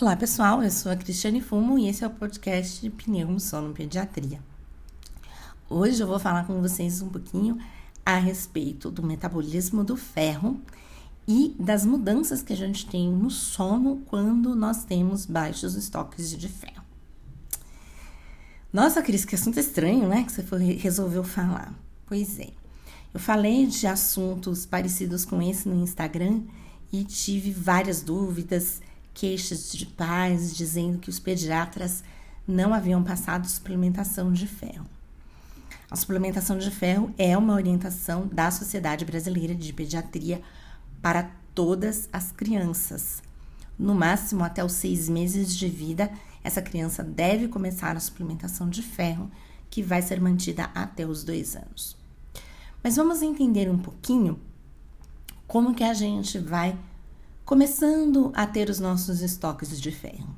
Olá pessoal, eu sou a Cristiane Fumo e esse é o podcast de Pneumo Sono Pediatria. Hoje eu vou falar com vocês um pouquinho a respeito do metabolismo do ferro e das mudanças que a gente tem no sono quando nós temos baixos estoques de ferro. Nossa, Cris, que assunto estranho, né? Que você foi, resolveu falar. Pois é. Eu falei de assuntos parecidos com esse no Instagram e tive várias dúvidas queixas de pais dizendo que os pediatras não haviam passado suplementação de ferro. A suplementação de ferro é uma orientação da Sociedade Brasileira de Pediatria para todas as crianças. No máximo, até os seis meses de vida, essa criança deve começar a suplementação de ferro, que vai ser mantida até os dois anos. Mas vamos entender um pouquinho como que a gente vai começando a ter os nossos estoques de ferro.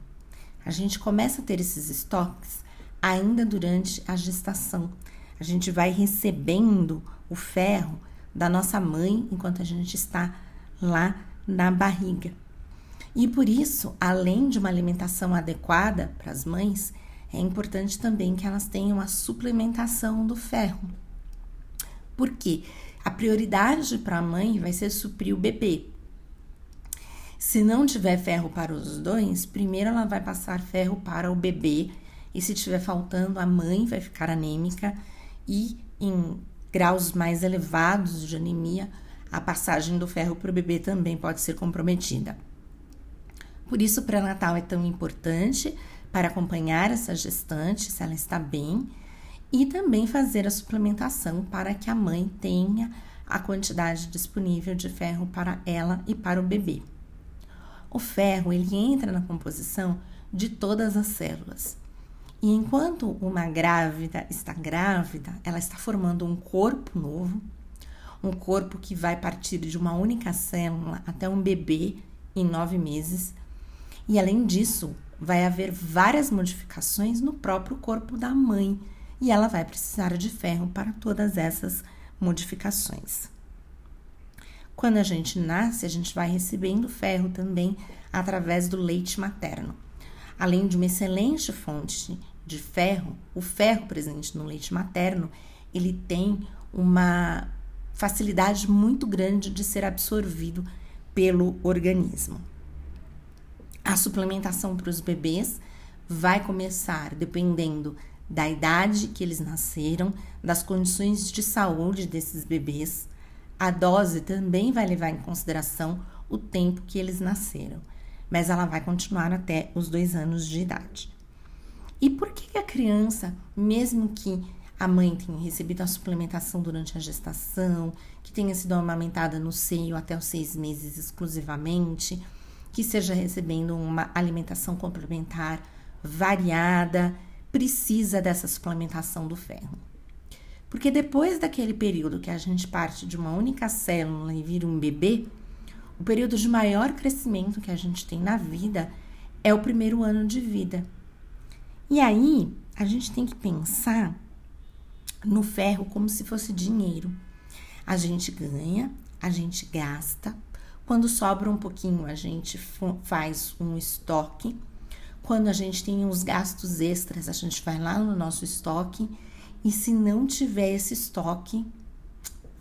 A gente começa a ter esses estoques ainda durante a gestação. A gente vai recebendo o ferro da nossa mãe enquanto a gente está lá na barriga. E por isso, além de uma alimentação adequada para as mães, é importante também que elas tenham a suplementação do ferro. Porque a prioridade para a mãe vai ser suprir o bebê, se não tiver ferro para os dois, primeiro ela vai passar ferro para o bebê, e se tiver faltando, a mãe vai ficar anêmica e em graus mais elevados de anemia, a passagem do ferro para o bebê também pode ser comprometida. Por isso, o pré-natal é tão importante para acompanhar essa gestante, se ela está bem, e também fazer a suplementação para que a mãe tenha a quantidade disponível de ferro para ela e para o bebê. O ferro ele entra na composição de todas as células. E enquanto uma grávida está grávida, ela está formando um corpo novo, um corpo que vai partir de uma única célula até um bebê em nove meses. E além disso, vai haver várias modificações no próprio corpo da mãe, e ela vai precisar de ferro para todas essas modificações. Quando a gente nasce, a gente vai recebendo ferro também através do leite materno. Além de uma excelente fonte de ferro, o ferro presente no leite materno, ele tem uma facilidade muito grande de ser absorvido pelo organismo. A suplementação para os bebês vai começar dependendo da idade que eles nasceram, das condições de saúde desses bebês, a dose também vai levar em consideração o tempo que eles nasceram, mas ela vai continuar até os dois anos de idade. E por que a criança, mesmo que a mãe tenha recebido a suplementação durante a gestação, que tenha sido amamentada no seio até os seis meses exclusivamente, que seja recebendo uma alimentação complementar variada, precisa dessa suplementação do ferro? Porque depois daquele período que a gente parte de uma única célula e vira um bebê, o período de maior crescimento que a gente tem na vida é o primeiro ano de vida. E aí, a gente tem que pensar no ferro como se fosse dinheiro. A gente ganha, a gente gasta. Quando sobra um pouquinho, a gente faz um estoque. Quando a gente tem os gastos extras, a gente vai lá no nosso estoque e se não tiver esse estoque,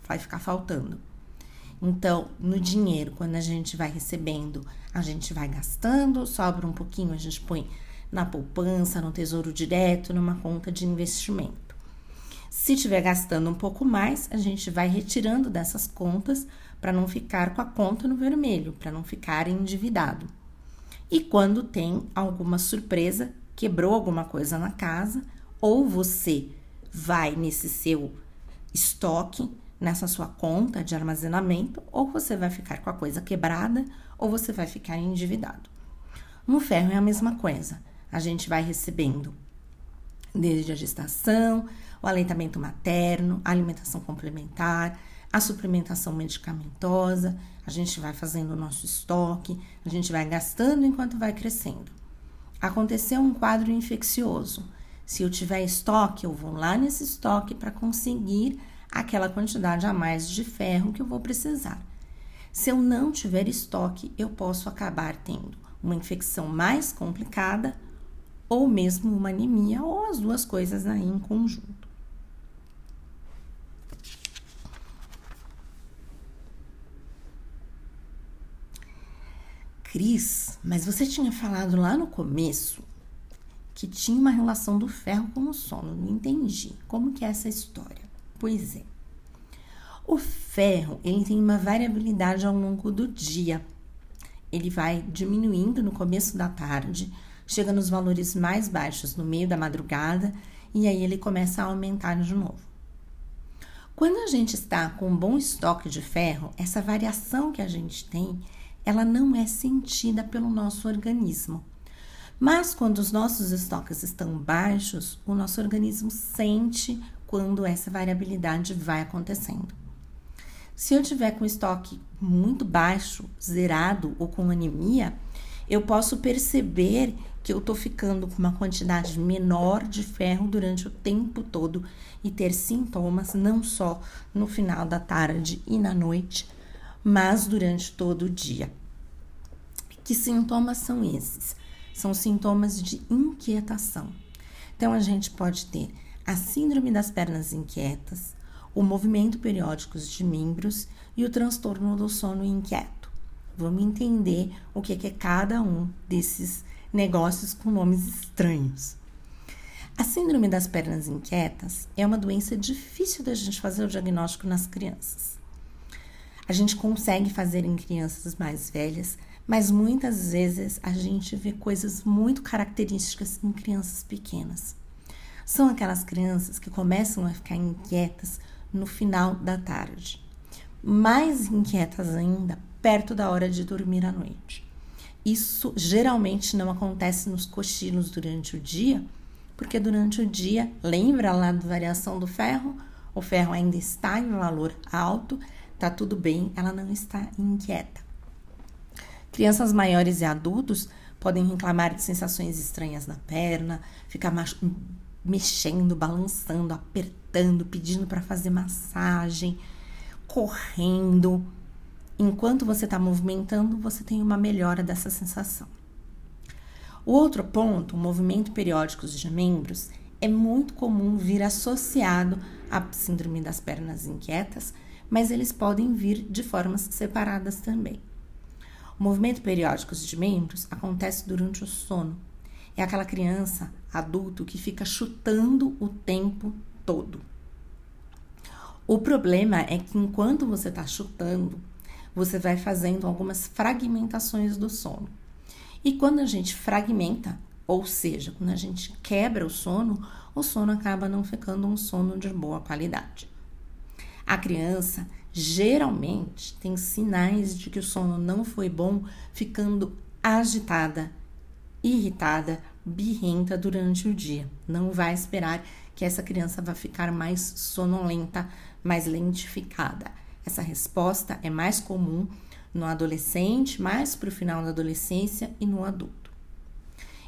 vai ficar faltando. Então, no dinheiro, quando a gente vai recebendo, a gente vai gastando, sobra um pouquinho, a gente põe na poupança, no tesouro direto, numa conta de investimento. Se estiver gastando um pouco mais, a gente vai retirando dessas contas para não ficar com a conta no vermelho, para não ficar endividado. E quando tem alguma surpresa, quebrou alguma coisa na casa, ou você vai nesse seu estoque, nessa sua conta de armazenamento, ou você vai ficar com a coisa quebrada, ou você vai ficar endividado. No ferro é a mesma coisa. A gente vai recebendo desde a gestação, o aleitamento materno, a alimentação complementar, a suplementação medicamentosa, a gente vai fazendo o nosso estoque, a gente vai gastando enquanto vai crescendo. Aconteceu um quadro infeccioso, se eu tiver estoque, eu vou lá nesse estoque para conseguir aquela quantidade a mais de ferro que eu vou precisar. Se eu não tiver estoque, eu posso acabar tendo uma infecção mais complicada ou mesmo uma anemia ou as duas coisas aí em conjunto. Cris, mas você tinha falado lá no começo que tinha uma relação do ferro com o sono. Não entendi. Como que é essa história? Pois é. O ferro, ele tem uma variabilidade ao longo do dia. Ele vai diminuindo no começo da tarde, chega nos valores mais baixos no meio da madrugada e aí ele começa a aumentar de novo. Quando a gente está com um bom estoque de ferro, essa variação que a gente tem, ela não é sentida pelo nosso organismo. Mas quando os nossos estoques estão baixos, o nosso organismo sente quando essa variabilidade vai acontecendo. Se eu tiver com estoque muito baixo, zerado ou com anemia, eu posso perceber que eu estou ficando com uma quantidade menor de ferro durante o tempo todo e ter sintomas não só no final da tarde e na noite, mas durante todo o dia. Que sintomas são esses? São sintomas de inquietação. Então, a gente pode ter a síndrome das pernas inquietas, o movimento periódico de membros e o transtorno do sono inquieto. Vamos entender o que é cada um desses negócios com nomes estranhos. A síndrome das pernas inquietas é uma doença difícil da gente fazer o diagnóstico nas crianças. A gente consegue fazer em crianças mais velhas, mas muitas vezes a gente vê coisas muito características em crianças pequenas. São aquelas crianças que começam a ficar inquietas no final da tarde, mais inquietas ainda perto da hora de dormir à noite. Isso geralmente não acontece nos cochilos durante o dia, porque durante o dia, lembra lá da variação do ferro? O ferro ainda está em valor alto, tá tudo bem, ela não está inquieta. Crianças maiores e adultos podem reclamar de sensações estranhas na perna, ficar mexendo, balançando, apertando, pedindo para fazer massagem, correndo. Enquanto você está movimentando, você tem uma melhora dessa sensação. O outro ponto, o movimento periódico de membros, é muito comum vir associado à síndrome das pernas inquietas, mas eles podem vir de formas separadas também. O movimento periódico de membros acontece durante o sono. É aquela criança, adulto, que fica chutando o tempo todo. O problema é que enquanto você está chutando, você vai fazendo algumas fragmentações do sono. E quando a gente fragmenta, ou seja, quando a gente quebra o sono, o sono acaba não ficando um sono de boa qualidade. A criança geralmente tem sinais de que o sono não foi bom, ficando agitada, irritada, birrenta durante o dia. Não vai esperar que essa criança vá ficar mais sonolenta, mais lentificada. Essa resposta é mais comum no adolescente, mais para o final da adolescência e no adulto.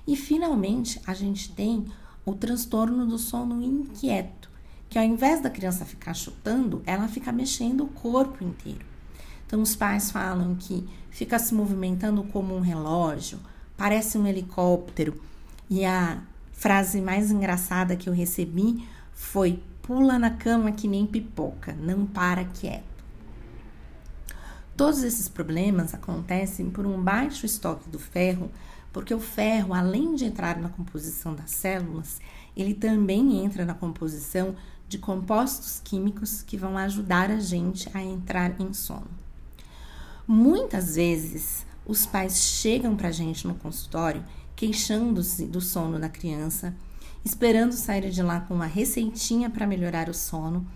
E finalmente, a gente tem o transtorno do sono inquieto, que ao invés da criança ficar chutando, ela fica mexendo o corpo inteiro. Então, os pais falam que fica se movimentando como um relógio, parece um helicóptero. E a frase mais engraçada que eu recebi foi: pula na cama que nem pipoca, não para quieto. Todos esses problemas acontecem por um baixo estoque do ferro, porque o ferro, além de entrar na composição das células, ele também entra na composição de compostos químicos que vão ajudar a gente a entrar em sono. Muitas vezes, os pais chegam para a gente no consultório queixando-se do sono da criança, esperando sair de lá com uma receitinha para melhorar o sono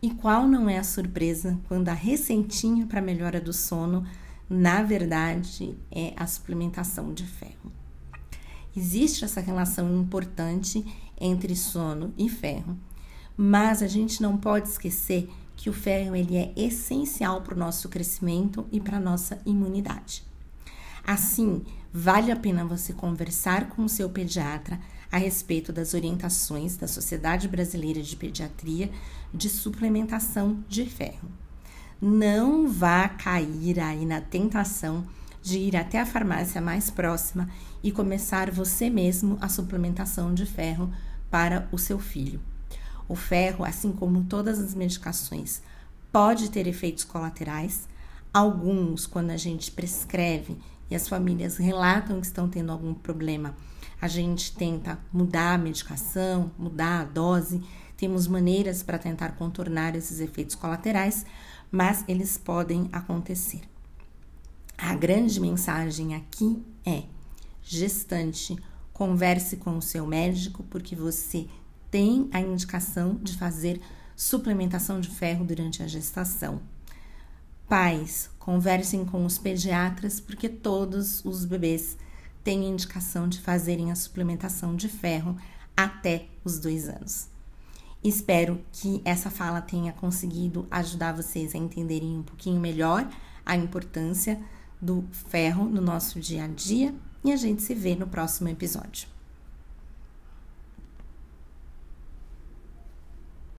e qual não é a surpresa quando a receitinha para melhora do sono, na verdade, é a suplementação de ferro? Existe essa relação importante entre sono e ferro, mas a gente não pode esquecer que o ferro ele é essencial para o nosso crescimento e para a nossa imunidade. Assim, vale a pena você conversar com o seu pediatra a respeito das orientações da Sociedade Brasileira de Pediatria de suplementação de ferro. Não vá cair aí na tentação de ir até a farmácia mais próxima e começar você mesmo a suplementação de ferro para o seu filho. O ferro, assim como todas as medicações, pode ter efeitos colaterais. Alguns, quando a gente prescreve e as famílias relatam que estão tendo algum problema, a gente tenta mudar a medicação, mudar a dose. Temos maneiras para tentar contornar esses efeitos colaterais, mas eles podem acontecer. A grande mensagem aqui é: gestante, converse com o seu médico, porque você tem a indicação de fazer suplementação de ferro durante a gestação. Pais, conversem com os pediatras, porque todos os bebês têm indicação de fazerem a suplementação de ferro até os dois anos. Espero que essa fala tenha conseguido ajudar vocês a entenderem um pouquinho melhor a importância do ferro no nosso dia a dia e a gente se vê no próximo episódio.